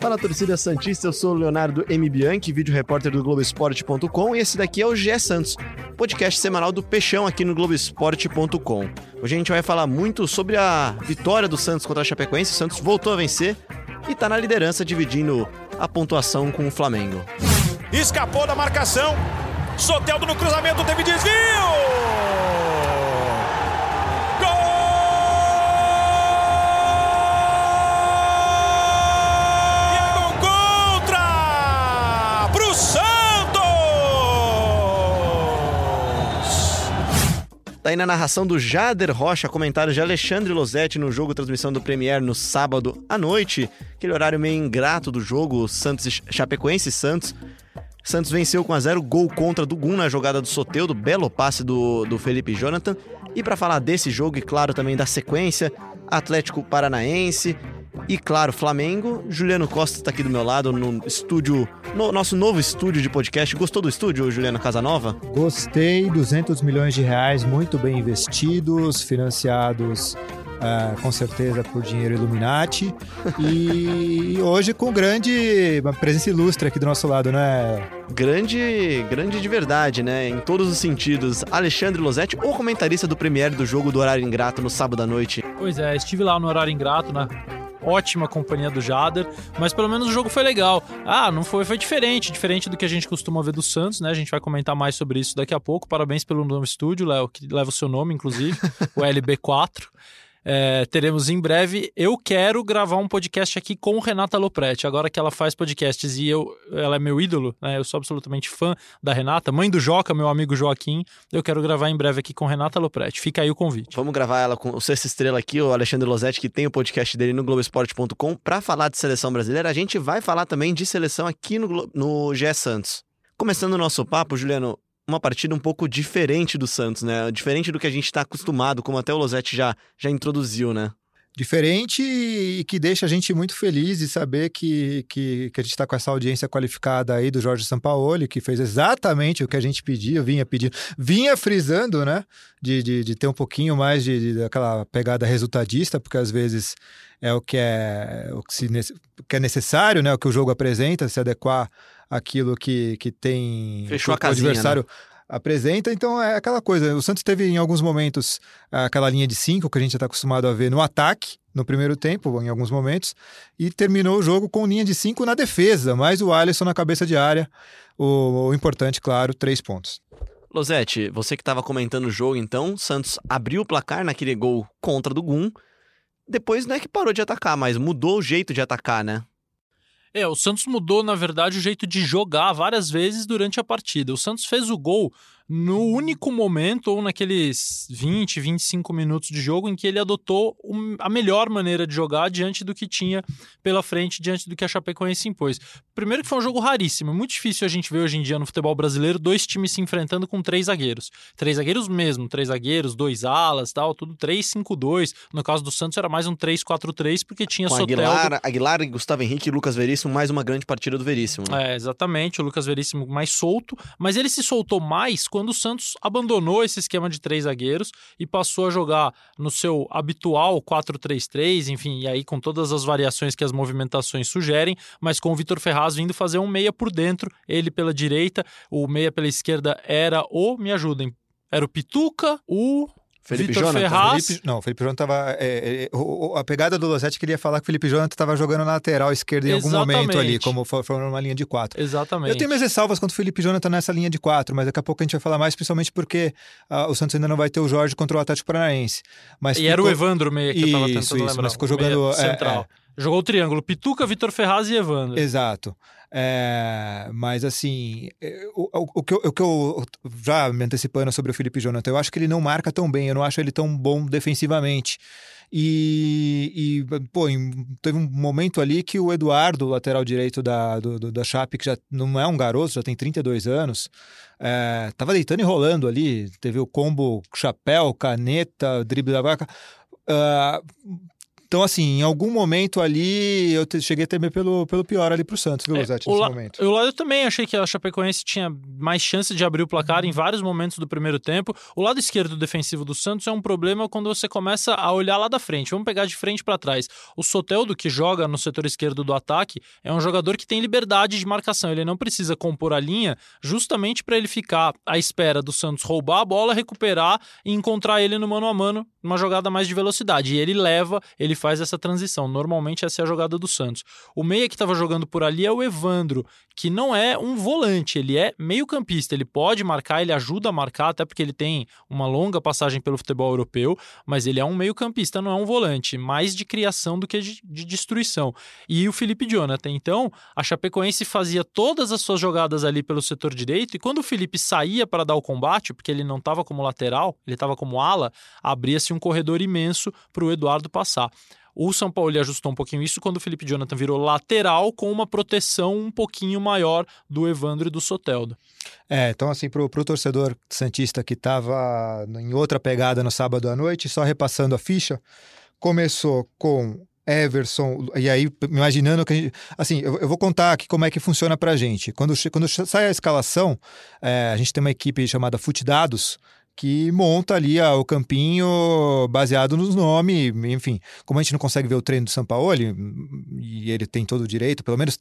Fala torcida Santista, eu sou o Leonardo M. Bianchi, vídeo repórter do Globoesporte.com e esse daqui é o GE Santos, podcast semanal do Peixão aqui no Globoesporte.com. Hoje a gente vai falar muito sobre a vitória do Santos contra a Chapecoense. O Santos voltou a vencer e está na liderança, dividindo a pontuação com o Flamengo. Escapou da marcação, Soteldo no cruzamento, teve desvio! Tá aí na narração do Jader Rocha, comentários de Alexandre Losetti no jogo transmissão do Premier no sábado à noite. Aquele horário meio ingrato do jogo, Santos Chapecoense Santos. Santos venceu com a zero, gol contra do Gum na jogada do Soteudo, belo passe do, do Felipe Jonathan. E para falar desse jogo e claro também da sequência, Atlético Paranaense, e claro, Flamengo. Juliano Costa está aqui do meu lado no estúdio, no nosso novo estúdio de podcast. Gostou do estúdio, Juliano Casanova? Gostei, 200 milhões de reais muito bem investidos, financiados Uh, com certeza por dinheiro Illuminati. e hoje com grande uma presença ilustre aqui do nosso lado, né? Grande, grande de verdade, né? Em todos os sentidos. Alexandre Losetti, o comentarista do Premiere do jogo do Horário Ingrato no sábado à noite. Pois é, estive lá no Horário Ingrato, né? ótima companhia do Jader, mas pelo menos o jogo foi legal. Ah, não foi, foi diferente, diferente do que a gente costuma ver do Santos, né? A gente vai comentar mais sobre isso daqui a pouco. Parabéns pelo novo estúdio, Léo, que leva o seu nome, inclusive, o LB4. É, teremos em breve. Eu quero gravar um podcast aqui com Renata Lopretti. Agora que ela faz podcasts e eu, ela é meu ídolo, né? Eu sou absolutamente fã da Renata, mãe do Joca, meu amigo Joaquim. Eu quero gravar em breve aqui com Renata Lopretti. Fica aí o convite. Vamos gravar ela com o Sexta Estrela aqui, o Alexandre Losetti, que tem o podcast dele no Globoesporte.com, para falar de seleção brasileira. A gente vai falar também de seleção aqui no, no GE Santos. Começando o nosso papo, Juliano, uma partida um pouco diferente do Santos, né? Diferente do que a gente está acostumado, como até o Losetti já, já introduziu, né? Diferente e que deixa a gente muito feliz de saber que, que, que a gente está com essa audiência qualificada aí do Jorge Sampaoli, que fez exatamente o que a gente pedia, vinha pedindo, vinha frisando, né? De, de, de ter um pouquinho mais de, de, daquela pegada resultadista, porque às vezes é o que é, o que, se, que é necessário, né? O que o jogo apresenta, se adequar aquilo que, que tem Fechou a casinha, o adversário né? Apresenta. Então é aquela coisa. O Santos teve em alguns momentos aquela linha de cinco que a gente está acostumado a ver no ataque no primeiro tempo, em alguns momentos, e terminou o jogo com linha de cinco na defesa, mais o Alisson na cabeça de área. O, o importante, claro, três pontos. Losete, você que estava comentando o jogo, então, Santos abriu o placar naquele gol contra do Gum. Depois não é que parou de atacar, mas mudou o jeito de atacar, né? É, o Santos mudou, na verdade, o jeito de jogar várias vezes durante a partida. O Santos fez o gol no único momento, ou naqueles 20, 25 minutos de jogo, em que ele adotou a melhor maneira de jogar diante do que tinha pela frente, diante do que a Chapecoense impôs. Primeiro que foi um jogo raríssimo, muito difícil a gente ver hoje em dia no futebol brasileiro dois times se enfrentando com três zagueiros. Três zagueiros mesmo, três zagueiros, dois alas, tal, tudo 3-5-2. No caso do Santos era mais um 3-4-3, porque tinha Com Soteldo... Aguilar, Aguilar, Gustavo Henrique e Lucas Veríssimo, mais uma grande partida do Veríssimo. Né? É, exatamente, o Lucas Veríssimo mais solto, mas ele se soltou mais quando o Santos abandonou esse esquema de três zagueiros e passou a jogar no seu habitual 4-3-3, enfim, e aí com todas as variações que as movimentações sugerem, mas com o Vitor Ferraz vindo fazer um meia por dentro, ele pela direita, o meia pela esquerda era o, me ajudem, era o Pituca, o Felipe Vitor Jonathan, Ferraz. Felipe, não, o Felipe Jonathan tava. É, é, o- o- a pegada do Losetti queria falar que o Felipe Jonathan estava jogando na lateral esquerda em algum momento ali, Exatamente. como for- formando uma linha de quatro. Exatamente. Eu tenho minhas ressalvas quanto o Felipe Jonathan nessa linha de quatro, mas daqui a pouco a gente vai falar mais, principalmente porque ah, o Santos ainda não vai ter o Jorge contra o Atlético Paranaense. Mas E era o ficou- Evandro meia que eu tava tentando isso, lembrar. mas ficou jogando, é, central. Jogou o triângulo, Pituca, Vitor Ferraz e Evandro. Exato. É, mas assim, é, o, o- o que eu, o que eu- já me antecipando sobre o Felipe Jonathan, eu acho que ele não marca tão bem, eu não acho ele tão bom defensivamente. E, e, pô, teve um momento ali que o Eduardo, lateral direito da, do, do- da Chape, que já não é um garoto, já tem 32 anos, é, tava deitando e rolando ali. Teve o combo chapéu, caneta, drible da vaca. Ah, Então, assim, em algum momento ali, eu te, cheguei a temer pelo, pelo pior ali pro Santos, viu, Rosete, É, nesse la- momento. Eu, eu também achei que a Chapecoense tinha mais chance de abrir o placar em vários momentos do primeiro tempo. O lado esquerdo defensivo do Santos é um problema quando você começa a olhar lá da frente. Vamos pegar de frente para trás. O Soteldo, que joga no setor esquerdo do ataque, é um jogador que tem liberdade de marcação. Ele não precisa compor a linha justamente para ele ficar à espera do Santos roubar a bola, recuperar e encontrar ele no mano a mano, numa jogada mais de velocidade. E ele leva, ele faz essa transição. Normalmente essa é a jogada do Santos. O meia que estava jogando por ali é o Evandro, que não é um volante, ele é meio-campista. Ele pode marcar, ele ajuda a marcar, até porque ele tem uma longa passagem pelo futebol europeu, mas ele é um meio-campista, não é um volante, mais de criação do que de, de destruição. E o Felipe Jonathan. Então, a Chapecoense fazia todas as suas jogadas ali pelo setor direito, e quando o Felipe saía para dar o combate, porque ele não estava como lateral, ele estava como ala, abria-se um corredor imenso para o Eduardo passar. O São Paulo ajustou um pouquinho isso quando o Felipe Jonathan virou lateral com uma proteção um pouquinho maior do Evandro e do Soteldo. É, então assim, pro, pro torcedor Santista que tava em outra pegada no sábado à noite, só repassando a ficha, começou com Everson, e aí imaginando que a gente, assim, eu, eu vou contar aqui como é que funciona pra gente. Quando, quando sai a escalação, é, a gente tem uma equipe chamada Fute Dados, que monta ali ah, o campinho baseado nos nomes, enfim. Como a gente não consegue ver o treino do Sampaoli, e ele tem todo o direito, pelo menos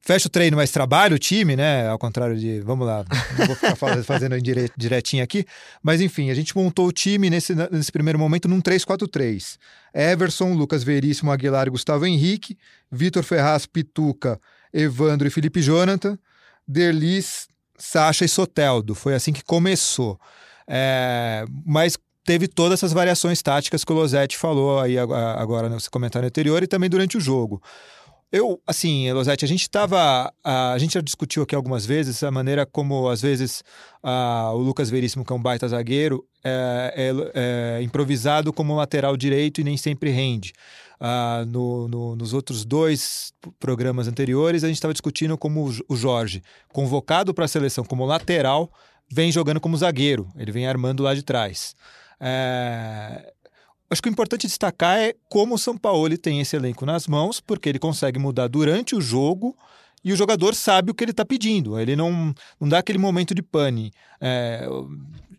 fecha o treino, mas trabalha o time, né? Ao contrário de, vamos lá, não vou ficar faz- fazendo dire- direitinho aqui, mas enfim, a gente montou o time nesse, nesse primeiro momento num 3-4-3. Everson, Lucas Veríssimo, Aguilar Gustavo Henrique, Vitor Ferraz, Pituca, Evandro e Felipe Jonathan, Derlis, Sacha e Soteldo. Foi assim que começou. É, mas teve todas essas variações táticas que o Losetti falou aí ag- agora no comentário anterior e também durante o jogo. Eu, assim, Losetti, a gente estava. A gente já discutiu aqui algumas vezes a maneira como, às vezes, ah, o Lucas Veríssimo, que é um baita zagueiro, é, é- é improvisado como lateral direito e nem sempre rende. Ah, no- no- nos outros dois programas anteriores, a gente estava discutindo como o Jorge, convocado para a seleção como lateral, vem jogando como zagueiro, ele vem armando lá de trás. É, Acho que o importante destacar é como o São Paulo tem esse elenco nas mãos, porque ele consegue mudar durante o jogo e o jogador sabe o que ele está pedindo. Ele não, não dá aquele momento de pane. É,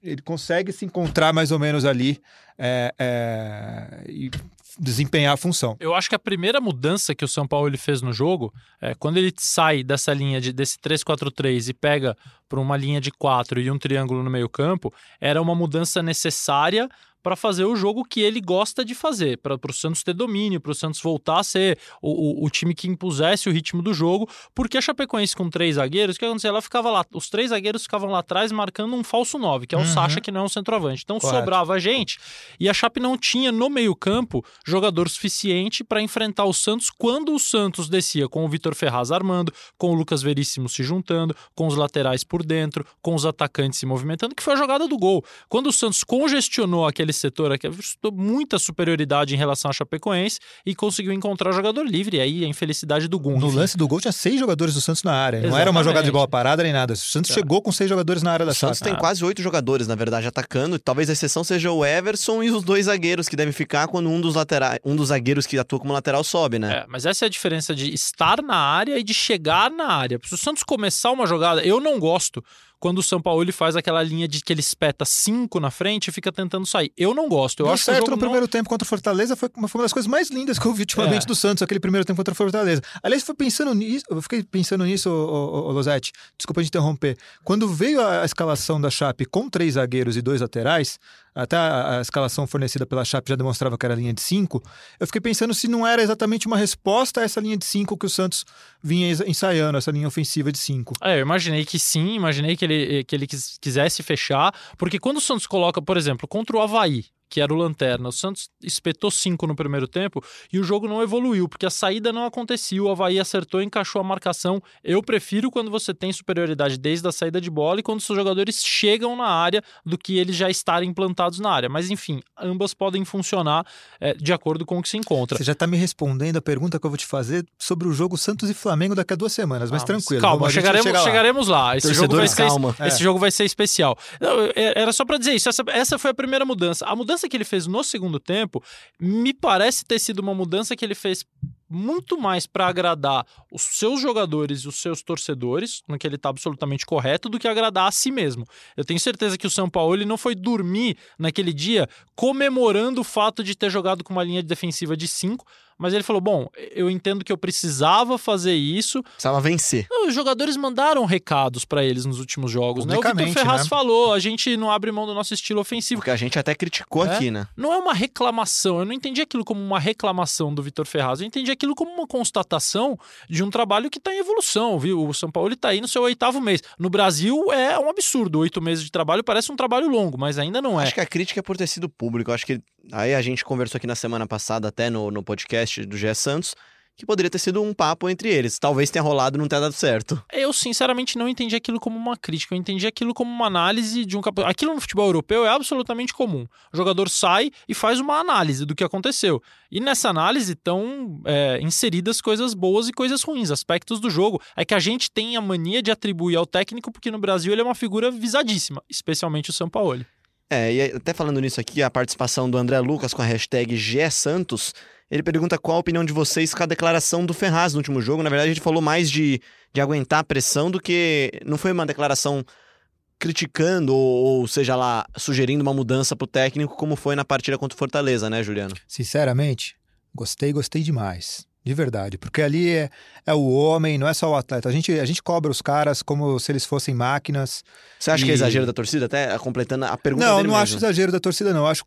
ele consegue se encontrar mais ou menos ali é, é, e desempenhar a função. Eu acho que a primeira mudança que o São Paulo ele fez no jogo, é quando ele sai dessa linha de, desse 3-4-3 e pega para uma linha de 4 e um triângulo no meio-campo, era uma mudança necessária para fazer o jogo que ele gosta de fazer, para o Santos ter domínio, para o Santos voltar a ser o, o, o time que impusesse o ritmo do jogo, porque a Chapecoense com três zagueiros, o que acontecia? Ela ficava lá, os três zagueiros ficavam lá atrás marcando um falso 9, que é o Uhum. Sacha, que não é um centroavante. Então Correto. sobrava gente e a Chape não tinha no meio-campo jogador suficiente para enfrentar o Santos quando o Santos descia com o Vitor Ferraz armando, com o Lucas Veríssimo se juntando, com os laterais por dentro, com os atacantes se movimentando, que foi a jogada do gol. Quando o Santos congestionou aquele setor, aqui, mostrou muita superioridade em relação à Chapecoense e conseguiu encontrar o jogador livre. E aí a infelicidade do Gun. No lance do gol tinha seis jogadores do Santos na área. Não era uma Exatamente. jogada de bola parada nem nada. O Santos É. chegou com seis jogadores na área da O Santos tem quase oito jogadores, na verdade, atacando. Talvez a exceção seja o Everson e os dois zagueiros que devem ficar quando um dos laterais, um dos zagueiros que atua como lateral sobe, né? É, mas essa é a diferença de estar na área e de chegar na área. Se o Santos começar uma jogada, eu não gosto quando o São Paulo ele faz aquela linha de que ele espeta cinco na frente e fica tentando sair. Eu não gosto. Eu Deu acho que o certo no não- primeiro tempo contra o Fortaleza, foi uma, foi uma das coisas mais lindas que eu vi ultimamente É. do Santos, aquele primeiro tempo contra o Fortaleza. Aliás, foi pensando nisso, eu fiquei pensando nisso, ô, ô, ô, Losetti, desculpa te interromper. Quando veio a, a escalação da Chape com três zagueiros e dois laterais, até a, a escalação fornecida pela Chape já demonstrava que era linha de cinco, eu fiquei pensando se não era exatamente uma resposta a essa linha de cinco que o Santos vinha ensaiando, essa linha ofensiva de cinco. É, eu imaginei que sim, imaginei que ele, que ele quis- quisesse fechar, porque quando o Santos coloca, por exemplo, contra o Havaí, que era o Lanterna, o Santos espetou cinco no primeiro tempo e o jogo não evoluiu, porque a saída não acontecia, o Havaí acertou e encaixou a marcação. Eu prefiro quando você tem superioridade desde a saída de bola e quando seus jogadores chegam na área do que eles já estarem implantados na área. Mas enfim, ambas podem funcionar é, de acordo com o que se encontra. Você já está me respondendo a pergunta que eu vou te fazer sobre o jogo Santos e Flamengo daqui a duas semanas, mas Ah, tranquilo. Calma, vamos- chegaremos, chega lá. chegaremos lá. Esse jogo, vai ser, calma. esse É. jogo vai ser especial. Não, é- era só pra dizer isso. Essa, essa foi a primeira mudança. A mudança mudança que ele fez no segundo tempo me parece ter sido uma mudança que ele fez muito mais para agradar os seus jogadores e os seus torcedores, no que ele está absolutamente correto, do que agradar a si mesmo. Eu tenho certeza que o São Paulo ele não foi dormir naquele dia comemorando o fato de ter jogado com uma linha defensiva de 5, mas ele falou: bom, eu entendo que eu precisava fazer isso. Precisava vencer. Os jogadores mandaram recados para eles nos últimos jogos, né? O Vitor Ferraz né? falou: a gente não abre mão do nosso estilo ofensivo. Porque a gente até criticou é? aqui, né? Não é uma reclamação. Eu não entendi aquilo como uma reclamação do Vitor Ferraz. Eu entendi aquilo como uma constatação de um trabalho que está em evolução, viu? O São Paulo está aí no seu oitavo mês. No Brasil é um absurdo. Oito meses de trabalho parece um trabalho longo, mas ainda não é. Acho que a crítica é por ter sido público. Acho que aí a gente conversou aqui na semana passada, até no, no podcast do Gé Santos que poderia ter sido um papo entre eles. Talvez tenha rolado e não tenha dado certo. Eu, sinceramente, não entendi aquilo como uma crítica. Eu entendi aquilo como uma análise de um. Aquilo no futebol europeu é absolutamente comum. O jogador sai e faz uma análise do que aconteceu. E nessa análise estão é, inseridas coisas boas e coisas ruins, aspectos do jogo. É que a gente tem a mania de atribuir ao técnico, porque no Brasil ele é uma figura visadíssima, especialmente o São Paulo. É, e até falando nisso aqui, a participação do André Lucas com a hashtag GSantos ele pergunta qual a opinião de vocês com a declaração do Ferraz no último jogo. Na verdade, gente falou mais de, de aguentar a pressão do que. Não foi uma declaração criticando ou, ou seja lá, sugerindo uma mudança para o técnico, como foi na partida contra o Fortaleza, né, Juliano? Sinceramente, gostei, gostei demais. De verdade, porque ali é, é o homem, não é só o atleta. A gente, a gente cobra os caras como se eles fossem máquinas. Você acha e... que é exagero da torcida? Até completando a pergunta Não, não mesmo. acho exagero da torcida, não. Acho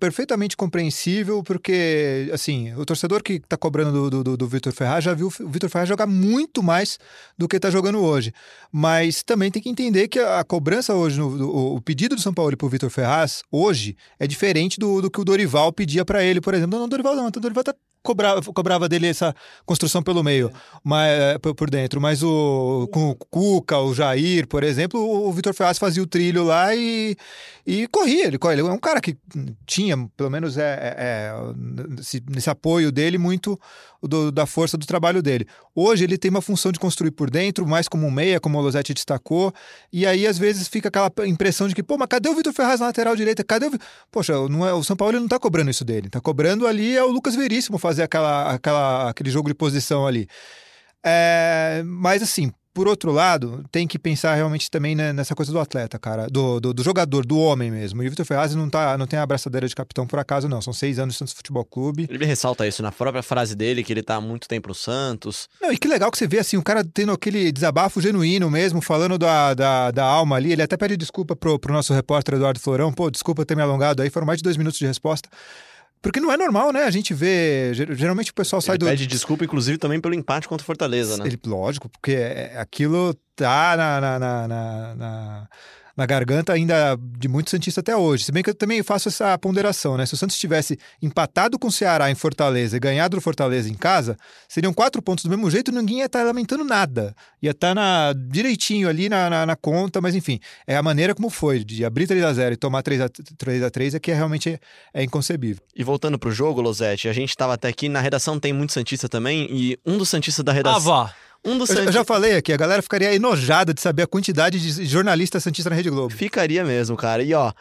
perfeitamente compreensível, porque, assim, o torcedor que está cobrando do, do, do Vitor Ferraz já viu o Vitor Ferraz jogar muito mais do que está jogando hoje. Mas também tem que entender que a, cobrança hoje, no, do, o pedido do São Paulo para o Vitor Ferraz, hoje, é diferente do, do que o Dorival pedia para ele, por exemplo. Não, não, Dorival não, o Dorival tá cobrava, cobrava dele essa construção pelo meio, mas, é, por dentro. Mas o, com o Cuca, o Jair, por exemplo, o Vitor Ferraz fazia o trilho lá e, e corria. Ele, ele é um cara que tinha, pelo menos, é, é, é nesse, apoio dele, muito do, da força do trabalho dele. Hoje ele tem uma função de construir por dentro, mais como um meia, como o Losetti destacou, e aí às vezes fica aquela impressão de que, pô, mas cadê o Vitor Ferraz na lateral direita? Cadê o. Poxa, não é, o São Paulo ele não tá cobrando isso dele, tá cobrando ali é o Lucas Veríssimo fazer aquela, aquela, aquele jogo de posição ali. É, mas assim, por outro lado, tem que pensar realmente também nessa coisa do atleta, cara, do, do, do jogador, do homem mesmo. E o Vitor Ferraz não, tá, não tem a abraçadeira de capitão por acaso, não. São seis anos no Santos Futebol Clube. Ele ressalta isso na própria frase dele, que ele tá há muito tempo no Santos. Não, e que legal que você vê, assim, o cara tendo aquele desabafo genuíno mesmo, falando da, da, da alma ali. Ele até pede desculpa pro, pro nosso repórter Eduardo Florão. Pô, desculpa ter me alongado aí, foram mais de dois minutos de resposta. Porque não é normal, né? A gente vê. Geralmente o pessoal sai ele do. Pede desculpa, inclusive, também pelo empate contra o Fortaleza, né? Ele, lógico, porque é, aquilo tá na, na, na, na na garganta ainda de muito Santista até hoje. Se bem que eu também faço essa ponderação, né? Se o Santos tivesse empatado com o Ceará em Fortaleza e ganhado o Fortaleza em casa, seriam quatro pontos do mesmo jeito e ninguém ia estar lamentando nada. Ia estar na, direitinho ali na, na, na, conta, mas enfim, é a maneira como foi, de abrir 3 a 0 e tomar 3 a 3 a 3 é que é, realmente é, é inconcebível. E voltando pro jogo, Losetti, a gente estava até aqui, na redação tem muito Santista também, e um dos Santistas da redação... Ah, vá! Um dos eu, eu, já falei aqui, a galera ficaria enojada de saber a quantidade de jornalistas Santista na Rede Globo. Ficaria mesmo, cara. E ó,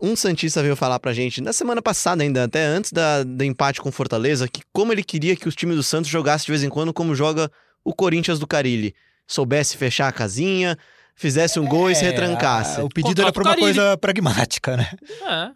um Santista veio falar pra gente na semana passada ainda, até antes da, do empate com Fortaleza, que como ele queria que os times do Santos jogassem de vez em quando como joga o Corinthians do Carilli. Soubesse fechar a casinha, fizesse um é, gol e se é, retrancasse. o pedido era pra uma coisa pragmática, né? É.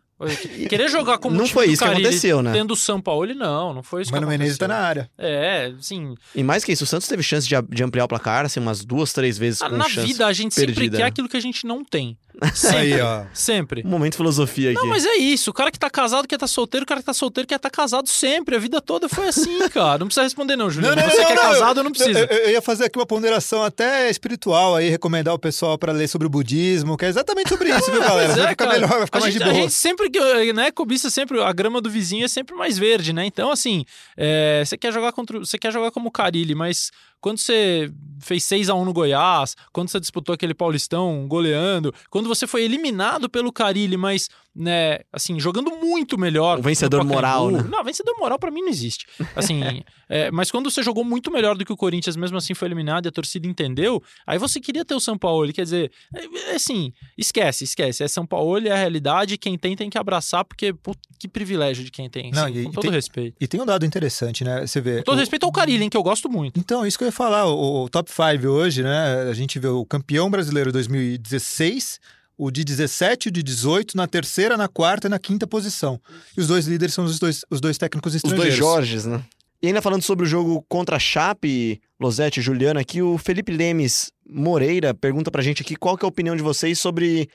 Querer jogar como Não foi isso que aconteceu, né? Tendo o São Paulo, não, não foi isso Mano que Menezes tá na área. É, sim. E mais que isso, o Santos teve chance de, de ampliar o placar, assim, umas duas, três vezes ah, com Na vida, a gente perdida. sempre quer aquilo que a gente não tem. Sempre. Aí, ó. Sempre. Um momento de filosofia aqui. Não, mas é isso. O cara que tá casado quer tá solteiro, o cara que tá solteiro quer tá casado sempre. A vida toda foi assim, cara. Não precisa responder, não, Juliano. Não, não, Você não, que é casado, eu não precisa. Eu, eu, ia fazer aqui uma ponderação até espiritual aí, recomendar o pessoal para ler sobre o budismo, que é exatamente sobre isso, viu, galera? É, vai ficar cara. melhor, vai ficar a mais gente, de boa. A gente sempre que, né, cobiça sempre, a grama do vizinho é sempre mais verde, né? Então, assim, é, você quer jogar contra. Você quer jogar como Carilli, mas quando você fez 6 a 1 no Goiás, quando você disputou aquele Paulistão goleando, quando você foi eliminado pelo Carilli, mas né, assim, jogando muito melhor. O vencedor moral, né? Não, vencedor moral para mim não existe. Assim, é, mas quando você jogou muito melhor do que o Corinthians, mesmo assim foi eliminado e a torcida entendeu, aí você queria ter o São Paulo, quer dizer, é, é assim, esquece, esquece, é São Paulo, é a realidade, quem tem tem que abraçar, porque pô, que privilégio de quem tem, Não, assim, e- com e todo tem- respeito. E tem um dado interessante, né? Você vê. Com todo o- respeito ao Carilli, hein, que eu gosto muito. Então, isso que eu ia falar, o, o top 5 hoje, né? A gente vê o campeão brasileiro 2016, o de 17 e o de 18, na terceira, na quarta e na quinta posição. E os dois líderes são os dois, os dois técnicos Os estrangeiros. dois Jorges, né? E ainda falando sobre o jogo contra a Chape, Losete e Juliana, aqui o Felipe Lemes Moreira pergunta pra gente aqui qual que é a opinião de vocês sobre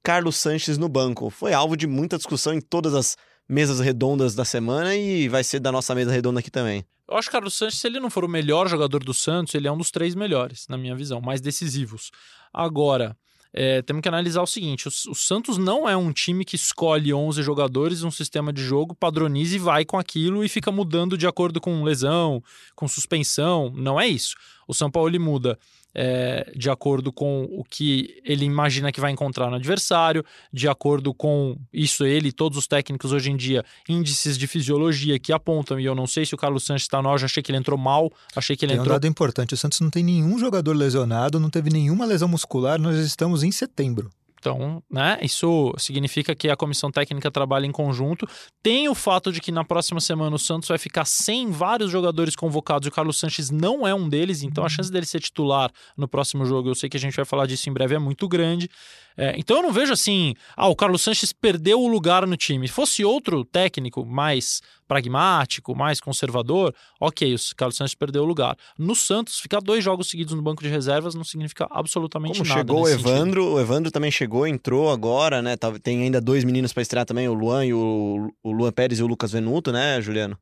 Carlos Sanches no banco. Foi alvo de muita discussão em todas as mesas redondas da semana e vai ser da nossa mesa redonda aqui também. Eu acho que o Carlos Sanches, se ele não for o melhor jogador do Santos, ele é um dos três melhores, na minha visão, mais decisivos. Agora, é, temos que analisar o seguinte: o, o Santos não é um time que escolhe 11 jogadores, um sistema de jogo, padroniza e vai com aquilo e fica mudando de acordo com lesão, com suspensão. Não é isso. O São Paulo ele muda é, de acordo com o que ele imagina que vai encontrar no adversário, de acordo com isso, ele e todos os técnicos hoje em dia, índices de fisiologia que apontam, e eu não sei se o Carlos Sanches está no auge, achei que ele entrou mal, achei que ele Tem um entrou dado importante: o Santos não tem nenhum jogador lesionado, não teve nenhuma lesão muscular, nós estamos em setembro. Então, né, isso significa que a comissão técnica trabalha em conjunto. Tem o fato de que na próxima semana o Santos vai ficar sem vários jogadores convocados e o Carlos Sanches não é um deles, então a chance dele ser titular no próximo jogo, eu sei que a gente vai falar disso em breve, é muito grande. É, então eu não vejo assim, ah, o Carlos Sanches perdeu o lugar no time. Se fosse outro técnico mais pragmático, mais conservador, ok, o Carlos Sanches perdeu o lugar. No Santos, ficar dois jogos seguidos no banco de reservas não significa absolutamente Como nada. chegou o nesse sentido. Evandro, o Evandro também chegou, entrou agora, né? Tem ainda dois meninos pra estrear também, o Luan e o, o Luan Pérez e o Lucas Venuto, né, Juliano?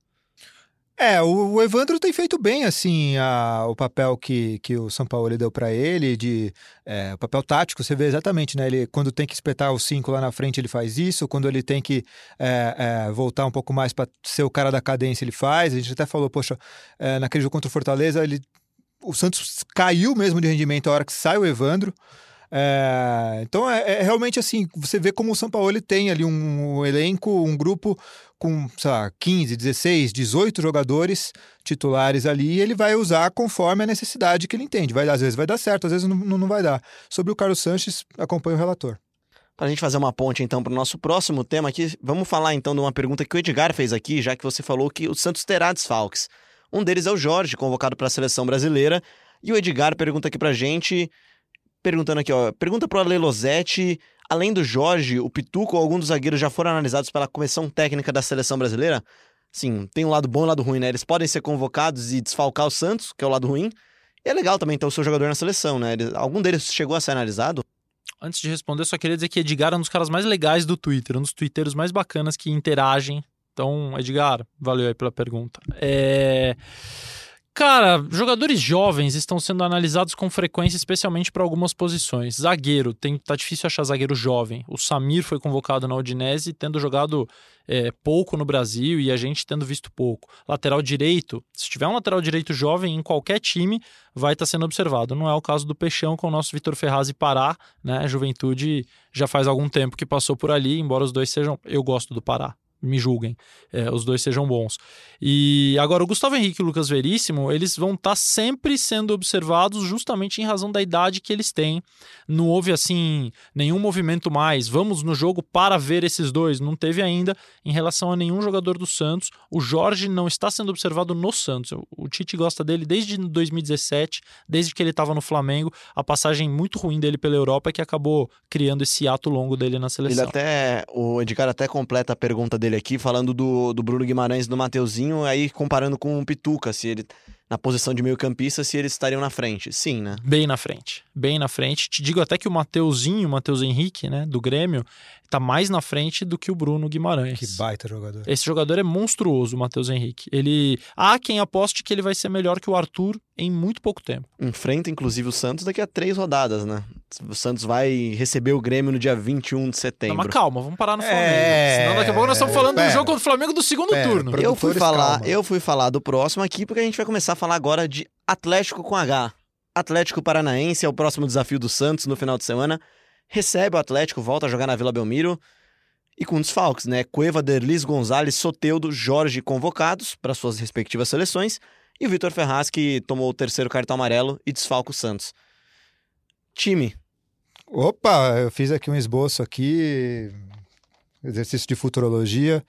É, o, o Evandro tem feito bem, assim, a- o papel que, que o São Paulo deu pra ele, de é, o papel tático, você vê exatamente, né? Ele, quando tem que espetar os cinco lá na frente, ele faz isso, quando ele tem que é, é, voltar um pouco mais pra ser o cara da cadência, ele faz. A gente até falou, poxa, é, naquele jogo contra o Fortaleza, ele, o Santos caiu mesmo de rendimento a hora que sai o Evandro. É, então é, é realmente assim, você vê como o São Paulo ele tem ali um, elenco, um grupo com, sei lá, 15, 16, 18 jogadores titulares ali, e ele vai usar conforme a necessidade que ele entende. Vai, às vezes vai dar certo, às vezes não, não vai dar. Sobre o Carlos Sanches, acompanha o relator. Para a gente fazer uma ponte, então, para o nosso próximo tema aqui, vamos falar então de uma pergunta que o Edgar fez aqui, já que você falou que o Santos terá desfalques. Um deles é o Jorge, convocado para a seleção brasileira. E o Edgar pergunta aqui pra gente, perguntando aqui, ó, pergunta pro Ale Losetti, além do Jorge, o Pituco ou algum dos zagueiros já foram analisados pela comissão técnica da seleção brasileira? Sim, tem um lado bom e um lado ruim, né? Eles podem ser convocados e desfalcar o Santos, que é o lado ruim. E é legal também ter o seu jogador na seleção, né? Eles- algum deles chegou a ser analisado? Antes de responder, só queria dizer que Edgar é um dos caras mais legais do Twitter, um dos twitteiros mais bacanas que interagem. Então, Edgar, valeu aí pela pergunta. É... Cara, jogadores jovens estão sendo analisados com frequência, especialmente para algumas posições. Zagueiro, tem, tá difícil achar zagueiro jovem. O Samir foi convocado na Udinese, tendo jogado é, pouco no Brasil e a gente tendo visto pouco. Lateral direito, se tiver um lateral direito jovem em qualquer time, vai estar sendo observado. Não é o caso do Peixão com o nosso Vitor Ferraz e Pará, né? A Juventude já faz algum tempo que passou por ali, embora os dois sejam. Eu gosto do Pará. Me julguem, é, os dois sejam bons. E agora, o Gustavo Henrique e o Lucas Veríssimo, eles vão estar sempre sendo observados justamente em razão da idade que eles têm. Não houve, assim, nenhum movimento mais. Vamos no jogo para ver esses dois. Não teve ainda em relação a nenhum jogador do Santos. O Jorge não está sendo observado no Santos. O Tite gosta dele desde 2017, desde que ele estava no Flamengo. A passagem muito ruim dele pela Europa é que acabou criando esse ato longo dele na Ele seleção. até. O Edgar até completa a pergunta dele aqui, falando do, do Bruno Guimarães e do Mateuzinho, aí comparando com o Pituca, se ele. Na posição de meio-campista, se eles estariam na frente. Sim, né? Bem na frente, bem na frente. Te digo até que o Mateuzinho, o Matheus Henrique, né, do Grêmio, tá mais na frente do que o Bruno Guimarães. Que baita jogador. Esse jogador é monstruoso, o Matheus Henrique. Ele há quem aposte que ele vai ser melhor que o Arthur em muito pouco tempo. Enfrenta, inclusive, o Santos daqui a três rodadas, né? O Santos vai receber o Grêmio no dia 21 de Não, setembro. mas calma, vamos parar no Flamengo. É, Senão daqui a pouco nós estamos falando do jogo contra o Flamengo do segundo Pera, turno. Eu fui falar, calma. eu fui falar do próximo aqui porque a gente vai começar a falar agora de Atlético com H. Atlético Paranaense é o próximo desafio do Santos no final de semana. Recebe o Atlético, volta a jogar na Vila Belmiro. E com desfalques, né? Cueva, Derlis, Gonzalez, Soteudo, Jorge convocados para suas respectivas seleções. E o Vitor Ferraz, que tomou o terceiro cartão amarelo e desfalca o Santos. Time. Opa, eu fiz aqui um esboço aqui, exercício de futurologia.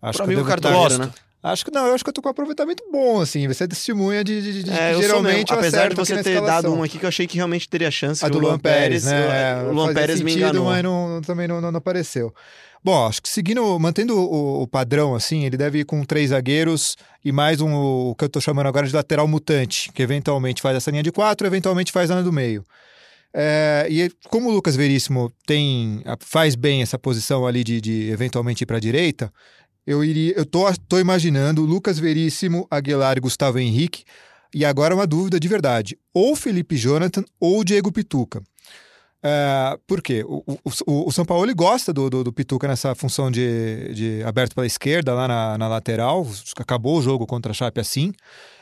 Acho Pro que eu amigo devo estar- Cardoso, né? Acho que não, eu acho que eu tô com um aproveitamento bom, assim. Você é testemunha de, de, de É, eu geralmente eu Apesar de você ter dado um aqui que eu achei que realmente teria chance. A do Luan Pérez, né? o- O Luan Pérez me enganou. mas não- também não, não, não apareceu. Bom, acho que seguindo, mantendo o, o padrão, assim, ele deve ir com três zagueiros e mais um, o que eu tô chamando agora de lateral mutante, que eventualmente faz essa linha de quatro, eventualmente faz a linha do meio. É, e como o Lucas Veríssimo tem, faz bem essa posição ali de, de eventualmente ir para a direita, eu iria, eu tô, tô imaginando Lucas Veríssimo, Aguilar e Gustavo Henrique. E agora uma dúvida de verdade: ou Felipe Jonathan ou Diego Pituca. É, por quê? O, o, o, o São Paulo ele gosta do, do, do Pituca nessa função de, de aberto pela esquerda, lá na, na lateral. Acabou o jogo contra a Chape assim.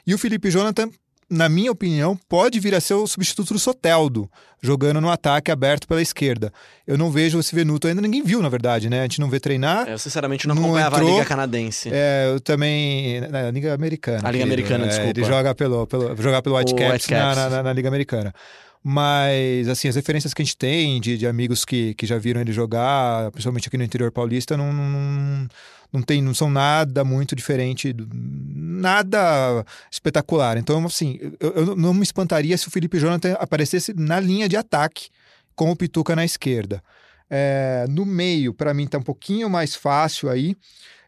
E o Felipe Jonathan, na minha opinião, pode vir a ser o substituto do Soteldo, jogando no ataque aberto pela esquerda. Eu não vejo esse Venuto ainda, ninguém viu, na verdade, né? A gente não vê treinar. É, Eu sinceramente não Não acompanhava entrou. a Liga Canadense. É, eu também. Na Liga Americana. A Liga querido. Americana, É, desculpa. Ele joga pelo, pelo, jogar pelo Whitecaps, Whitecaps. Na, na, na Liga Americana. Mas, assim, as referências que a gente tem de, de amigos que, que já viram ele jogar, principalmente aqui no interior paulista, não, não, não, tem, não são nada muito diferente, nada espetacular. Então, assim, eu, eu não me espantaria se o Felipe Jonathan aparecesse na linha de ataque com o Pituca na esquerda. É, no meio, para mim, tá um pouquinho mais fácil aí.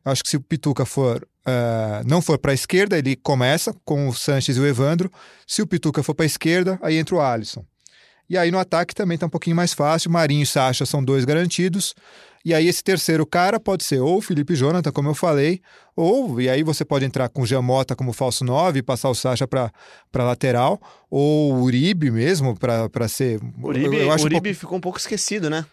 Eu acho que se o Pituca for eh, não for para a esquerda, ele começa com o Sanches e o Evandro. Se o Pituca for para a esquerda, aí entra o Alisson. E aí no ataque também tá um pouquinho mais fácil. Marinho e Sacha são dois garantidos. E aí esse terceiro cara pode ser ou o Felipe Jonathan, como eu falei, ou e aí você pode entrar com Jamota como falso 9 e passar o Sacha para lateral, ou o Uribe mesmo para ser. O Uribe, eu, eu o um pouco- Uribe ficou um pouco esquecido, né?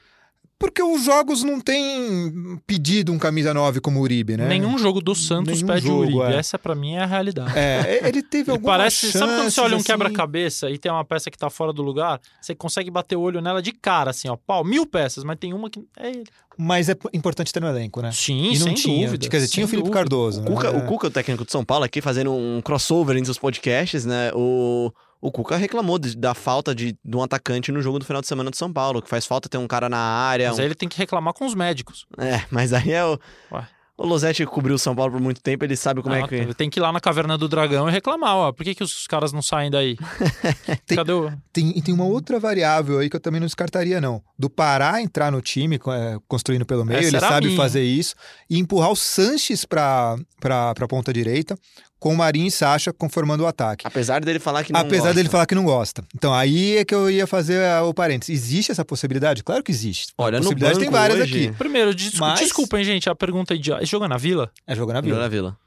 Porque os jogos não têm pedido um camisa 9 como o Uribe, né? Nenhum jogo do Santos Nenhum pede jogo, o Uribe. é. Essa pra mim é a realidade. É, ele teve Ele algumas parece. Sabe quando você olha um chances, assim, quebra-cabeça e tem uma peça que tá fora do lugar? Você consegue bater o olho nela de cara, assim, ó. Pau, mil peças, mas tem uma que. É ele. Mas é importante ter no elenco, né? Sim, e não sem tinha. dúvida. Quer dizer, tinha o Felipe dúvida. Cardoso. O Cuca, né? o Cuca, o técnico de São Paulo, aqui fazendo um crossover entre os podcasts, né? O, o Cuca reclamou de- da falta de, de um atacante no jogo do final de semana de São Paulo, que faz falta ter um cara na área. Mas um- aí ele tem que reclamar com os médicos. É, mas aí é o. Ué. O Losetti cobriu o São Paulo por muito tempo, ele sabe como Ah, é que. Ele tem que ir lá na caverna do dragão e reclamar, ó. Por que, que os caras não saem daí? Tem- Cadê o. Tem, e tem uma outra variável aí que eu também não descartaria, não. Do Pará entrar no time, é, construindo pelo meio, Essa ele sabe minha. fazer isso, e empurrar o Sanches pra, pra, pra ponta direita, com Marinho e Sacha conformando o ataque. Apesar dele falar que não Apesar gosta. dele falar que não gosta. Então, aí é que eu ia fazer o parênteses. Existe essa possibilidade? Claro que existe. Olha, no possibilidade banco tem várias hoje- aqui. Primeiro, des... Mas- desculpem, gente, a pergunta idiota. Esse jogo é na Vila? É jogo na Vila Vila. da Vila.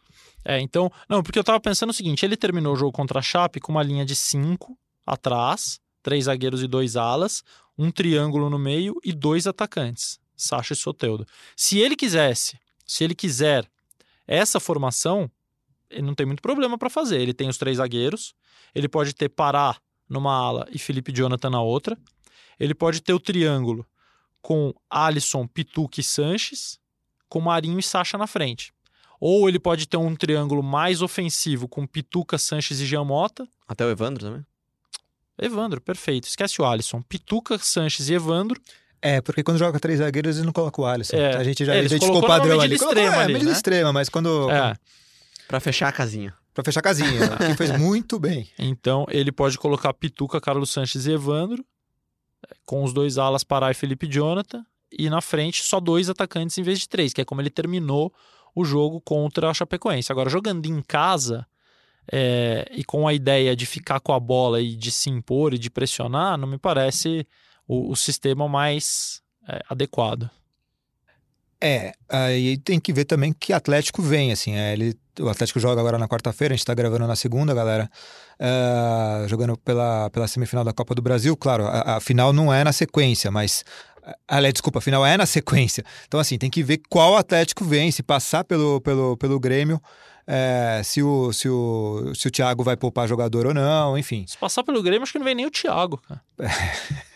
É, então. Não, porque eu tava pensando o seguinte: ele terminou o jogo contra a Chape com uma linha de cinco atrás, três zagueiros e dois alas, um triângulo no meio e dois atacantes, Sacha e Soteudo. Se ele quisesse, se ele quiser essa formação, ele não tem muito problema para fazer. Ele tem os três zagueiros, ele pode ter Pará numa ala e Felipe Jonathan na outra. Ele pode ter o triângulo com Alisson, Pituca e Sanches, com Marinho e Sacha na frente. Ou ele pode ter um triângulo mais ofensivo com Pituca, Sanches e Giamota. Até o Evandro também. Evandro, perfeito. Esquece o Alisson. Pituca, Sanches e Evandro. É, porque quando joga três zagueiros, eles não colocam o Alisson. É. A gente já É, identificou o padrão ali. extrema é, ali, medida né? extrema, mas quando... É, Pra fechar a casinha. Pra fechar a casinha, que fez muito bem. então ele pode colocar Pituca, Carlos Sanches e Evandro, é, com os dois alas Pará e Felipe Jonathan, e na frente só dois atacantes em vez de três, que é como ele terminou o jogo contra a Chapecoense. Agora, jogando em casa é, e com a ideia de ficar com a bola e de se impor e de pressionar, não me parece o, o sistema mais é, adequado. É, aí tem que ver também que Atlético vem, assim, é, ele, o Atlético joga agora na quarta-feira, a gente tá gravando na segunda, galera, é, jogando pela, pela semifinal da Copa do Brasil, claro, a, a final não é na sequência, mas, aliás, desculpa, a final é na sequência, então assim, tem que ver qual Atlético vem, se passar pelo, pelo, pelo Grêmio, é, se, o, se, o, se o Thiago vai poupar jogador ou não, enfim. Se passar pelo Grêmio, acho que não vem nem o Thiago, cara.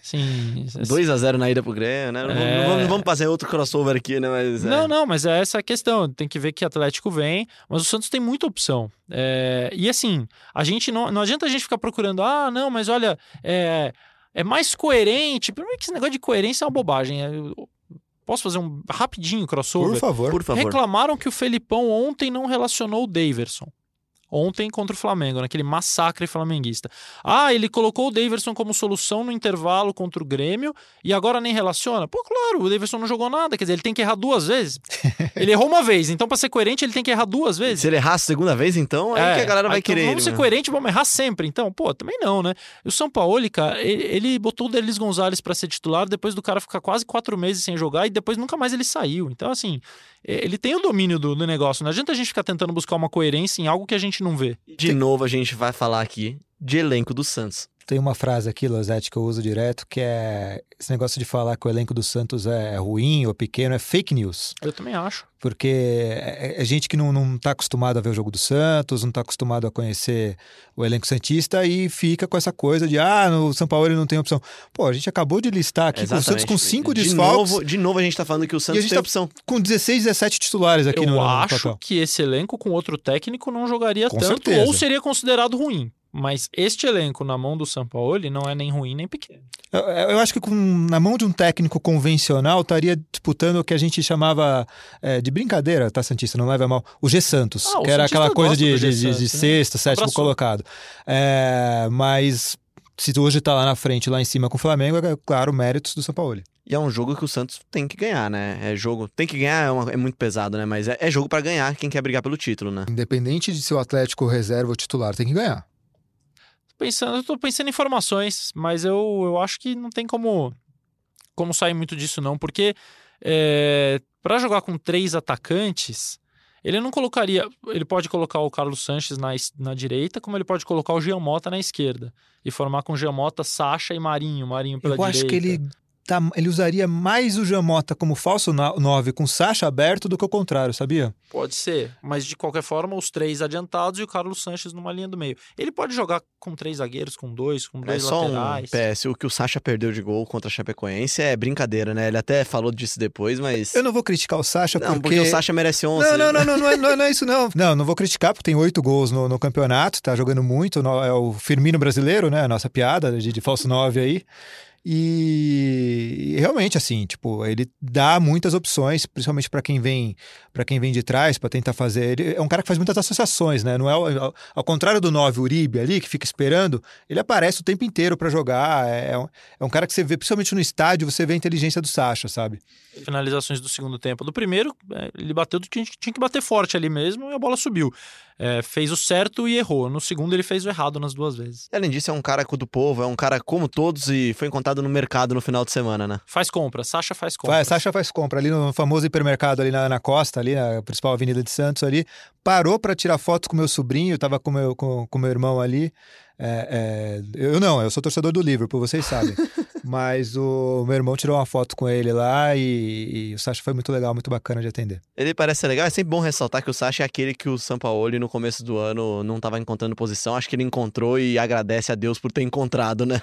Sim. 2x0 na ida pro Grêmio, né? Não, vamos- É. não vamos, não vamos fazer outro crossover aqui, né? Mas, é. Não, não, mas é essa a questão. Tem que ver que Atlético vem, mas o Santos tem muita opção. É, e assim, a gente não, não adianta a gente ficar procurando, ah, não, mas olha, é, é mais coerente. Primeiro que esse negócio de coerência é uma bobagem. Posso fazer um rapidinho crossover? Por favor. Por favor. Reclamaram que o Felipão ontem não relacionou o Daverson. Ontem contra o Flamengo, naquele massacre flamenguista. Ah, ele colocou o Daverson como solução no intervalo contra o Grêmio e agora nem relaciona? Pô, claro, o Daverson não jogou nada, quer dizer, ele tem que errar duas vezes. ele errou uma vez, então pra ser coerente ele tem que errar duas vezes. Se ele errar a segunda vez, então, aí que a galera vai É, então querer. Vamos ele, ser né? coerentes, vamos errar sempre. Então, pô, também não, né? E o São Paulo, cara, ele, ele botou o Delis Gonzalez pra ser titular depois do cara ficar quase quatro meses sem jogar e depois nunca mais ele saiu. Então, assim, é, ele tem o domínio do, do negócio. Não adianta a gente ficar tentando buscar uma coerência em algo que a gente não vê. De novo, a gente vai falar aqui de elenco do Santos. Tem uma frase aqui, Losete, que eu uso direto, que é esse negócio de falar que o elenco do Santos é ruim ou pequeno, é fake news. Eu também acho. Porque é, é gente que não, não tá acostumado a ver o jogo do Santos, não tá acostumado a conhecer o elenco Santista e fica com essa coisa de, ah, no São Paulo ele não tem opção. Pô, a gente acabou de listar aqui o Santos com cinco de desfalques, Novo, de novo, a gente tá falando que o Santos tem tá- opção. com 16, 17 titulares aqui eu no, no acho papel. que esse elenco com outro técnico não jogaria Com tanto certeza. ou seria considerado ruim. Mas este elenco na mão do São Paulo não é nem ruim nem pequeno. Eu, eu acho que com- na mão de um técnico convencional estaria disputando o que a gente chamava é, de brincadeira, tá, Santista? Não leva a mal. O G Santos, Ah, o que era Santista aquela coisa de, de, de- né? sexto, sétimo Abraçou. colocado. É, mas se hoje tá lá na frente, lá em cima com o Flamengo, é claro, méritos do São Paulo. E é um jogo que o Santos tem que ganhar, né? É jogo. Tem que ganhar, é, uma- é muito pesado, né? Mas é, é jogo pra ganhar quem quer brigar pelo título, né? Independente de ser o Atlético reserva ou titular, tem que ganhar. Pensando, eu tô pensando em informações, mas eu, eu acho que não tem como, como sair muito disso, não, porque é, para jogar com três atacantes, ele não colocaria. Ele pode colocar o Carlos Sanches na, na direita, como ele pode colocar o Jean Mota na esquerda. E formar com Jean Mota, Sacha e Marinho. Marinho pela Eu direita. acho que ele, tá, ele usaria mais o Jamota como falso 9 com Sacha aberto do que o contrário, sabia? Pode ser, mas de qualquer forma, os três adiantados e o Carlos Sanches numa linha do meio. Ele pode jogar com três zagueiros, com dois, com É dois só um laterais. PS. O que o Sacha perdeu de gol contra a Chapecoense é brincadeira, né? Ele até falou disso depois, mas. Eu não vou criticar o Sacha Não, porque... porque o Sacha merece 11. Não, não, não, não, não, é, não, é, não é isso não. Não, não vou criticar porque tem oito gols no, no campeonato, tá jogando muito, no- é o Firmino brasileiro, né, a nossa piada de, de falso 9 aí. E, realmente assim, tipo, ele dá muitas opções, principalmente para quem vem, para quem vem de trás, para tentar fazer. Ele é um cara que faz muitas associações, né? Não é ao, ao contrário do 9 Uribe ali que fica esperando, ele aparece o tempo inteiro para jogar. É, é um, é um cara que você vê, principalmente no estádio, você vê a inteligência do Sacha, sabe? finalizações do segundo tempo. Do primeiro, é, ele bateu do que tinha que bater forte ali mesmo e a bola subiu. É, fez o certo e errou. No segundo, ele fez o errado nas duas vezes. Além disso, é um cara do povo, é um cara como todos e foi encontrado no mercado no final de semana, né? Faz compra, Sacha faz compra. Sacha faz compra ali no famoso hipermercado ali na, na costa, ali na principal avenida de Santos ali. Parou para tirar foto com meu sobrinho, tava com meu, com, com meu irmão ali. É, é, eu não, eu sou torcedor do Liverpool, vocês sabem. Mas o meu irmão tirou uma foto com ele lá e, e o Sacha foi muito legal, muito bacana de atender. Ele parece ser legal, é sempre bom ressaltar que o Sacha é aquele que o Sampaoli no começo do ano não estava encontrando posição, acho que ele encontrou e agradece a Deus por ter encontrado, né?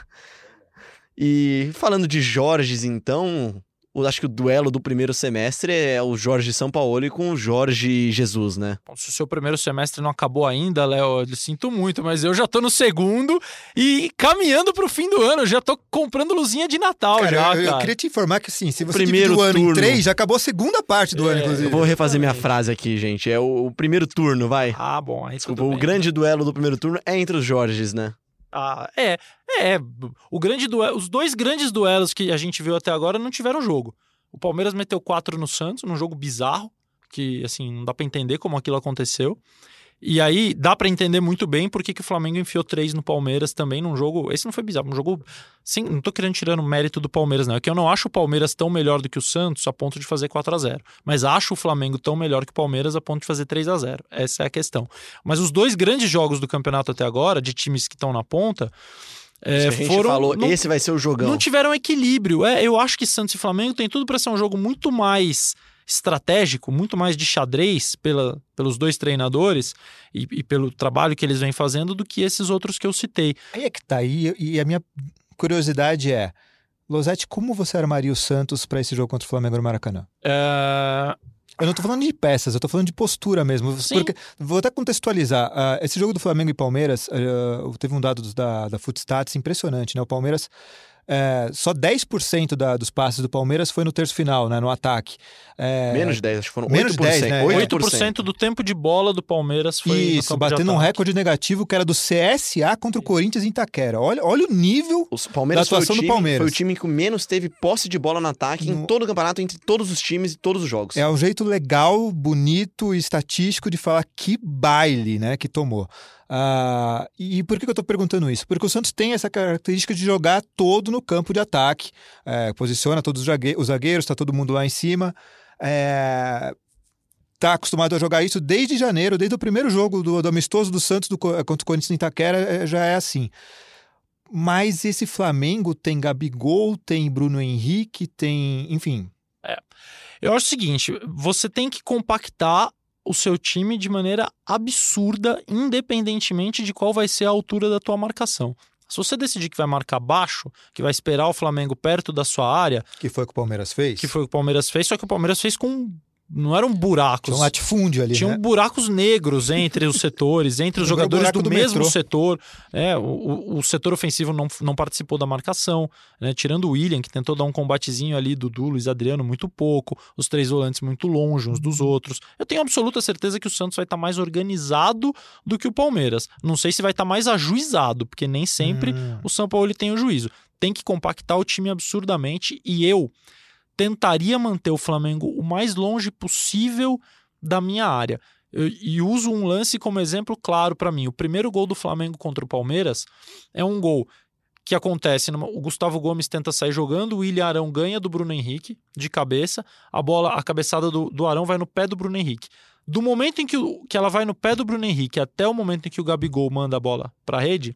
E falando de Jorges, então, eu acho que o duelo do primeiro semestre é o Jorge Sampaoli com o Jorge Jesus, né? Bom, Se o seu primeiro semestre não acabou ainda, Léo, eu sinto muito, mas eu já tô no segundo e caminhando pro fim do ano. Eu já tô comprando luzinha de Natal já, eu, eu cara. queria te informar que assim, se você Primeiro dividir o ano em turno. três, já acabou a segunda parte do ano, É, inclusive. Eu vou refazer minha frase aqui, gente. É o, o primeiro turno, vai. Ah, bom, aí Desculpa, tudo o bem. grande duelo do primeiro turno é entre os Jorges, né? Ah, é, é. O grande duelo, os dois grandes duelos que a gente viu até agora não tiveram jogo. O Palmeiras meteu 4 no Santos, num jogo bizarro, que assim, não dá pra entender como aquilo aconteceu. E aí dá pra entender muito bem por que que o Flamengo enfiou 3 no Palmeiras também num jogo. Esse não foi bizarro, um jogo. Sim, não tô querendo tirar o mérito do Palmeiras, não. É que eu não acho o Palmeiras tão melhor do que o Santos a ponto de fazer 4 a 0 Mas acho o Flamengo tão melhor que o Palmeiras a ponto de fazer 3 a 0 Essa é a questão. Mas os dois grandes jogos do campeonato até agora, de times que estão na ponta, é, gente foram. falou, não, esse vai ser o jogão. não tiveram equilíbrio. É, eu acho que Santos e Flamengo tem tudo para ser um jogo muito mais estratégico, muito mais de xadrez pela, pelos dois treinadores e, e, pelo trabalho que eles vêm fazendo do que esses outros que eu citei. Aí é que tá aí, e a minha curiosidade é. Losetti, como você armaria o Santos para esse jogo contra o Flamengo no Maracanã? É... Eu não tô falando de peças, eu tô falando de postura mesmo. Sim. Porque, vou até contextualizar. Uh, esse jogo do Flamengo e Palmeiras, uh, teve um dado da, da Footstats impressionante, né? O Palmeiras é, só 10% da, dos passes do Palmeiras foi no terço final, né, no ataque. É, menos de 10, acho que foram menos 8%. 10, né? 8%, 8% do tempo de bola do Palmeiras foi Isso, batendo um recorde negativo que era do CSA contra o Corinthians em Itaquera. Olha, olha o nível Os Palmeiras da atuação foi o time, do Palmeiras. Foi o time que menos teve posse de bola no ataque No- em todo o campeonato, entre todos os times e todos os jogos. É um jeito legal, bonito e estatístico de falar que baile né, que tomou. Ah, e por que eu estou perguntando isso? Porque o Santos tem essa característica de jogar todo no campo de ataque, é, posiciona todos os zague- os zagueiros, está todo mundo lá em cima. É, tá acostumado a jogar isso desde janeiro, desde o primeiro jogo do, do amistoso do Santos do, Co- contra o Corinthians em Itaquera, é, já é assim. Mas esse Flamengo tem Gabigol, tem Bruno Henrique, tem. Enfim. Eu acho o seguinte: você tem que compactar o seu time de maneira absurda, independentemente de qual vai ser a altura da tua marcação. Se você decidir que vai marcar baixo, que vai esperar o Flamengo perto da sua área, Que foi o que o Palmeiras fez? que foi o que o Palmeiras fez, só que o Palmeiras fez com. Não eram buracos. Tinha um latifúndio ali, Tinham né? buracos negros entre os setores, entre os jogadores do, do mesmo metrô. setor. É, o, o- setor ofensivo não, não participou da marcação, né? tirando o William, que tentou dar um combatezinho ali, Dudu, Luiz Adriano, muito pouco, os três volantes muito longe uns dos outros. Eu tenho absoluta certeza que o Santos vai estar mais organizado do que o Palmeiras. Não sei se vai estar mais ajuizado, porque nem sempre Hum. o São Paulo tem o juízo. Tem que compactar o time absurdamente e eu tentaria manter o Flamengo o mais longe possível da minha área. Eu- e uso um lance como exemplo claro para mim. O primeiro gol do Flamengo contra o Palmeiras é um gol que acontece. numa- o Gustavo Gomes tenta sair jogando, o William Arão ganha do Bruno Henrique de cabeça, a bola, a cabeçada do, do Arão vai no pé do Bruno Henrique. Do momento em que, que ela vai no pé do Bruno Henrique até o momento em que o Gabigol manda a bola para a rede,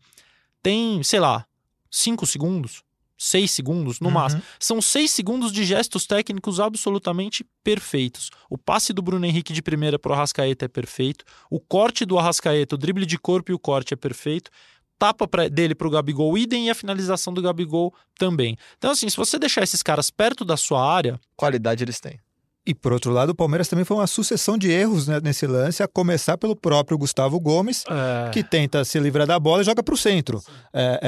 tem, sei lá, cinco segundos, seis segundos no Uhum. máximo. São seis segundos de gestos técnicos absolutamente perfeitos. O passe do Bruno Henrique de primeira pro Arrascaeta é perfeito. O corte do Arrascaeta, o drible de corpo e o corte é perfeito. Tapa pra- dele pro Gabigol, idem e a finalização do Gabigol também. Então, assim, se você deixar esses caras perto da sua área, Qualidade eles têm. E por outro lado, o Palmeiras também foi uma sucessão de erros né, nesse lance, a começar pelo próprio Gustavo Gomes, é, que tenta se livrar da bola e joga para o centro. É,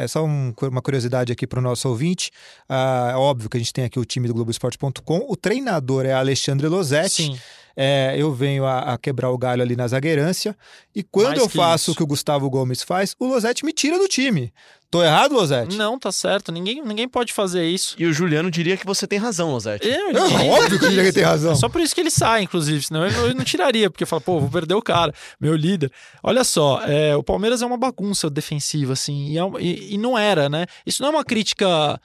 é- é só um- uma curiosidade aqui para o nosso ouvinte. Ah, é óbvio que a gente tem aqui o time do Globoesporte.com. O treinador é Alexandre Losetti. sim. É, eu venho a, a quebrar o galho ali na zagueirância. E quando Mais eu que faço isso. o que o Gustavo Gomes faz, o Losetti me tira do time. Tô errado, Losetti? Não, tá certo. Ninguém, ninguém pode fazer isso. E o Juliano diria que você tem razão, Losetti. Eu, É óbvio que ele tem razão. É só por isso que ele sai, inclusive, senão eu, eu não tiraria, porque fala, pô, vou perder o cara, meu líder. Olha só, é, o Palmeiras é uma bagunça defensiva, assim, e, é e- e não era, né? Isso não é uma crítica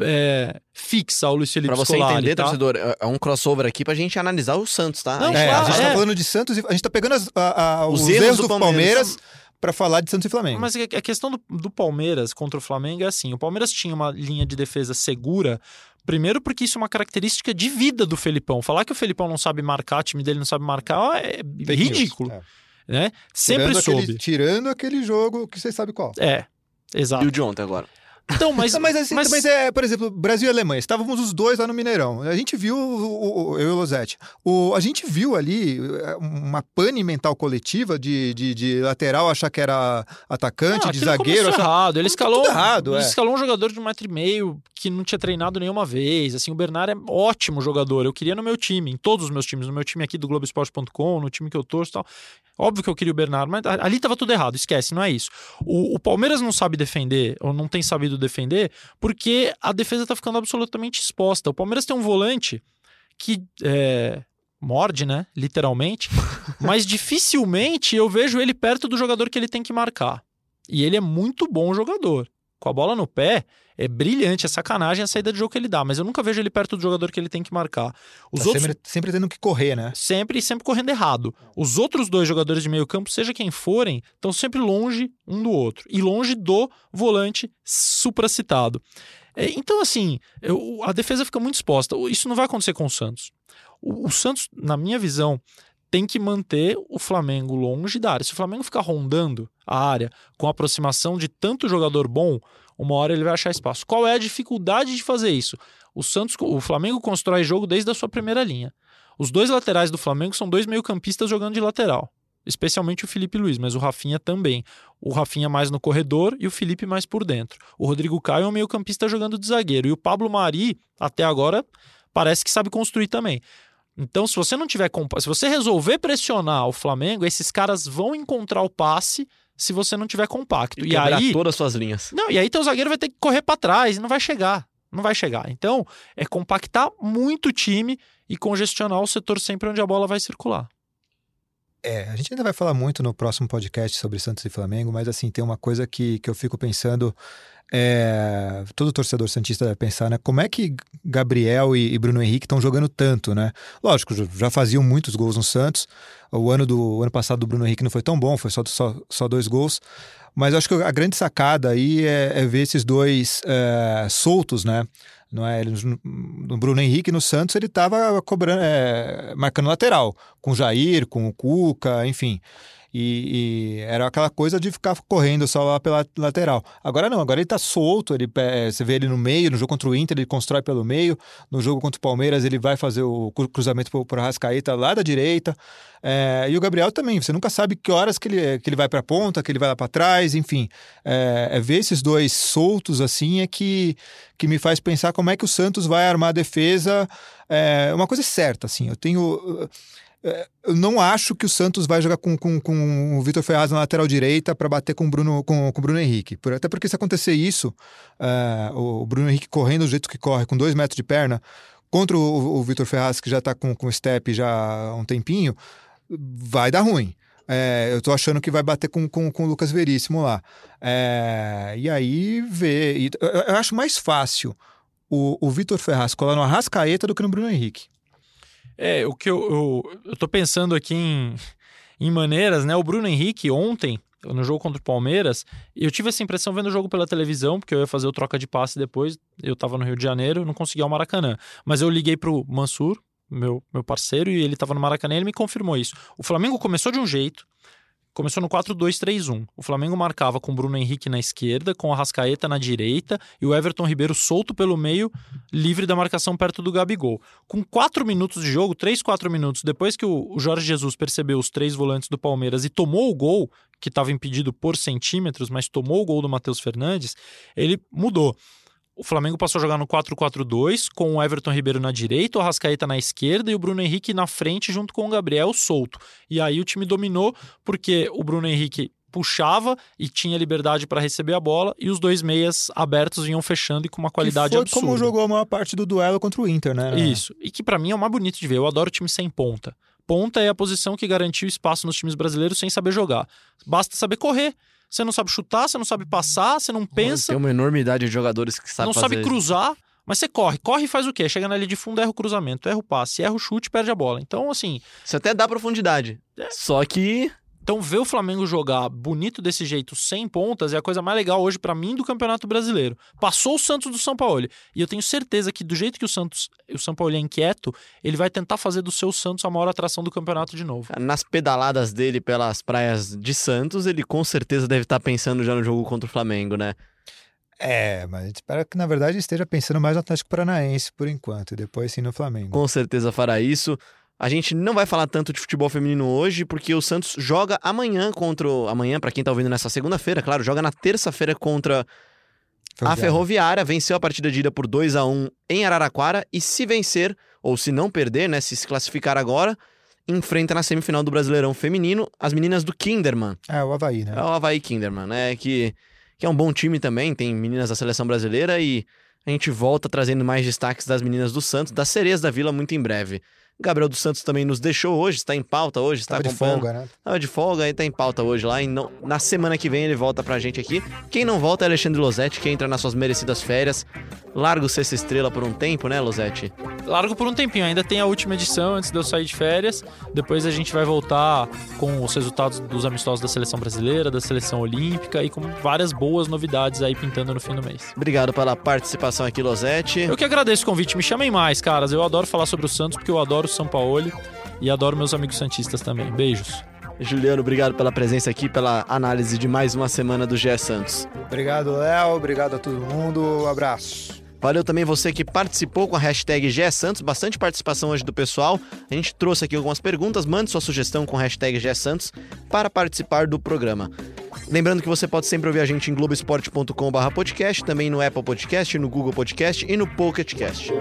é, fixa ao Luiz Felipe Pra você Scolari, entender, tá? torcedor, é- é um crossover aqui pra gente analisar o Santos, tá? Não, A gente- É, claro, a gente é. tá falando de Santos e a gente tá pegando as- a- a- os, Os erros, erros do do Palmeiras, Palmeiras. Para falar de Santos e Flamengo. Mas a a questão do, do Palmeiras contra o Flamengo é assim: o Palmeiras tinha uma linha de defesa segura. Primeiro, porque isso é uma característica de vida do Felipão. Falar que o Felipão não sabe marcar, o time dele não sabe marcar, é Fake news. ridículo. É. Né? Sempre tirando soube. Aquele, tirando aquele jogo que você sabe qual. É, exato. E o de ontem agora. Então, mas, mas assim, mas- mas é, por exemplo, Brasil e Alemanha, estávamos os dois lá no Mineirão. A gente viu, o, o- eu e o Losetti, o, a gente viu ali é, uma pane mental coletiva de, de, de lateral achar que era atacante, de zagueiro. Achar... errado. Ele escalou, errado, ele é. escalou um jogador de um metro e meio que não tinha treinado nenhuma vez. Assim, o Bernard é ótimo jogador. Eu queria no meu time, em todos os meus times, no meu time aqui do Globoesporte.com, no time que eu torço e tal. Óbvio que eu queria o Bernard, mas ali tava tudo errado, esquece, não é isso. O, o Palmeiras não sabe defender, ou não tem sabido defender, porque a defesa tá ficando absolutamente exposta. O Palmeiras tem um volante que é, morde, né? Literalmente. mas dificilmente eu vejo ele perto do jogador que ele tem que marcar. E ele é muito bom jogador. Com a bola no pé, é brilhante, é sacanagem a saída de jogo que ele dá, mas eu nunca vejo ele perto do jogador que ele tem que marcar. Os Tá outros sempre, sempre tendo que correr, né? sempre e sempre correndo errado. Os outros dois jogadores de meio campo, seja quem forem, estão sempre longe um do outro e longe do volante supracitado. É, então, assim, eu- a defesa fica muito exposta. Isso não vai acontecer com o Santos. O, o Santos, na minha visão, tem que manter o Flamengo longe da área. Se o Flamengo ficar rondando a área com aproximação de tanto jogador bom, uma hora ele vai achar espaço. Qual é a dificuldade de fazer isso? O Santos, o Flamengo constrói jogo desde a sua primeira linha. Os dois laterais do Flamengo são dois meio-campistas jogando de lateral. Especialmente o Felipe Luiz, mas o Rafinha também. O Rafinha mais no corredor e o Felipe mais por dentro. O Rodrigo Caio é um meio-campista jogando de zagueiro. E o Pablo Mari, até agora, parece que sabe construir também. Então, se você não tiver. Se você resolver pressionar o Flamengo, esses caras vão encontrar o passe se você não tiver compacto. E, e aí. todas as suas linhas. Não, e aí teu zagueiro vai ter que correr para trás e não vai chegar. Não vai chegar. Então, é compactar muito o time e congestionar o setor sempre onde a bola vai circular. É, a gente ainda vai falar muito no próximo podcast sobre Santos e Flamengo, mas assim, tem uma coisa que, que eu fico pensando é, todo torcedor santista deve pensar, né? Como é que Gabriel e, e Bruno Henrique estão jogando tanto, né? Lógico, já faziam muitos gols no Santos. O ano do o ano passado do Bruno Henrique não foi tão bom, foi só, só, só dois gols. Mas acho que a grande sacada aí é, é ver esses dois é, soltos, né? Não é? No Bruno Henrique no Santos ele estava cobrando, é, marcando lateral, com o Jair, com o Cuca, enfim. E, e, era aquela coisa de ficar correndo só lá pela lateral. Agora não, agora ele tá solto, ele, é, você vê ele no meio, no jogo contra o Inter ele constrói pelo meio, no jogo contra o Palmeiras ele vai fazer o cruzamento para o Rascaeta lá da direita. É, e o Gabriel também, você nunca sabe que horas que ele, que ele vai para a ponta, que ele vai lá para trás, enfim. É, é, ver esses dois soltos assim é que, que me faz pensar como é que o Santos vai armar a defesa. É uma coisa certa, assim, eu tenho eu não acho que o Santos vai jogar com, com, com o Vitor Ferraz na lateral direita para bater com o Bruno, com, com Bruno Henrique. Até porque se acontecer isso, uh, o Bruno Henrique correndo do jeito que corre, com dois metros de perna, contra o, o Vitor Ferraz, que já está com, o step já há um tempinho, vai dar ruim. É, eu tô achando que vai bater com, com, com o Lucas Veríssimo lá. É, e aí. Eu, eu, acho mais fácil o, o Vitor Ferraz colar no Arrascaeta do que no Bruno Henrique. É, o que eu, eu, eu pensando aqui em, em maneiras, né? O Bruno Henrique ontem, no jogo contra o Palmeiras, eu tive essa impressão vendo o jogo pela televisão, porque eu ia fazer o troca de passe depois, eu tava no Rio de Janeiro, não conseguia o Maracanã. Mas eu liguei pro Mansur, meu, meu parceiro, e ele tava no Maracanã e ele me confirmou isso. O Flamengo começou de um jeito, Começou no 4-2-3-1. O Flamengo marcava com Bruno Henrique na esquerda, com a Rascaeta na direita e o Everton Ribeiro solto pelo meio, livre da marcação perto do Gabigol. Com 4 minutos de jogo, 3, 4 minutos, depois que o Jorge Jesus percebeu os três volantes do Palmeiras e tomou o gol, que estava impedido por centímetros, mas tomou o gol do Matheus Fernandes, ele mudou. O Flamengo passou a jogar no 4-4-2, com o Everton Ribeiro na direita, o Arrascaeta na esquerda e o Bruno Henrique na frente, junto com o Gabriel solto. E aí o time dominou, porque o Bruno Henrique puxava e tinha liberdade para receber a bola e os dois meias abertos vinham fechando e com uma qualidade foi absurda. como jogou a maior parte do duelo contra o Inter, né? Isso. E que para mim é o mais bonito de ver. Eu adoro time sem ponta. Ponta é a posição que garantiu espaço nos times brasileiros sem saber jogar. Basta saber correr. Você não sabe chutar, você não sabe passar, você não pensa. Tem uma enormidade de jogadores que sabem Não fazer. sabe cruzar, mas você corre. Corre e faz o quê? Chega na linha de fundo, erra o cruzamento, erra o passe, erra o chute, perde a bola. Então, assim. Isso até dá profundidade. É. Só que então, ver o Flamengo jogar bonito desse jeito, sem pontas, é a coisa mais legal hoje para mim do Campeonato Brasileiro. Passou o Santos do São Paulo. E eu tenho certeza que, do jeito que o Santos, o São Paulo é inquieto, ele vai tentar fazer do seu Santos a maior atração do campeonato de novo. Nas pedaladas dele pelas praias de Santos, ele com certeza deve estar pensando já no jogo contra o Flamengo, né? É, mas a gente espera que, na verdade, esteja pensando mais no Atlético Paranaense por enquanto, e depois sim no Flamengo. Com certeza fará isso. A gente não vai falar tanto de futebol feminino hoje, porque o Santos joga amanhã contra. O... Amanhã, para quem tá ouvindo nessa segunda-feira, claro, joga na terça-feira contra Ferroviária. a Ferroviária. Venceu a partida de ida por 2 a 1 em Araraquara. E se vencer, ou se não perder, né? Se se classificar agora, enfrenta na semifinal do Brasileirão Feminino as meninas do Kinderman. É, o Havaí, né? É o Havaí Kinderman, né? Que, que é um bom time também, tem meninas da seleção brasileira e a gente volta trazendo mais destaques das meninas do Santos, das sereias da Vila, muito em breve. Gabriel dos Santos também nos deixou hoje, está em pauta hoje, está Tava acompanhando. de folga, né? Tava de folga, aí está em pauta hoje lá. E não, na semana que vem ele volta pra gente aqui. Quem não volta é Alexandre Losetti, que entra nas suas merecidas férias. Largo Sexta Estrela por um tempo, né, Losetti? Largo por um tempinho, ainda tem a última edição antes de eu sair de férias. Depois a gente vai voltar com os resultados dos amistosos da seleção brasileira, da seleção olímpica e com várias boas novidades aí pintando no fim do mês. Obrigado pela participação aqui, Losetti. Eu que agradeço o convite, me chamem mais, caras. Eu adoro falar sobre o Santos porque eu adoro Sampaoli e adoro meus amigos santistas também. Beijos. Juliano, obrigado pela presença aqui, pela análise de mais uma semana do GE Santos. Obrigado, Léo. Obrigado a todo mundo. Um abraço. Valeu também você que participou com a hashtag GE Santos, bastante participação hoje do pessoal. A gente trouxe aqui algumas perguntas, mande sua sugestão com a hashtag GE Santos para participar do programa. Lembrando que você pode sempre ouvir a gente em globesport.com.br podcast, também no Apple Podcast, no Google Podcast e no Pocket Cast.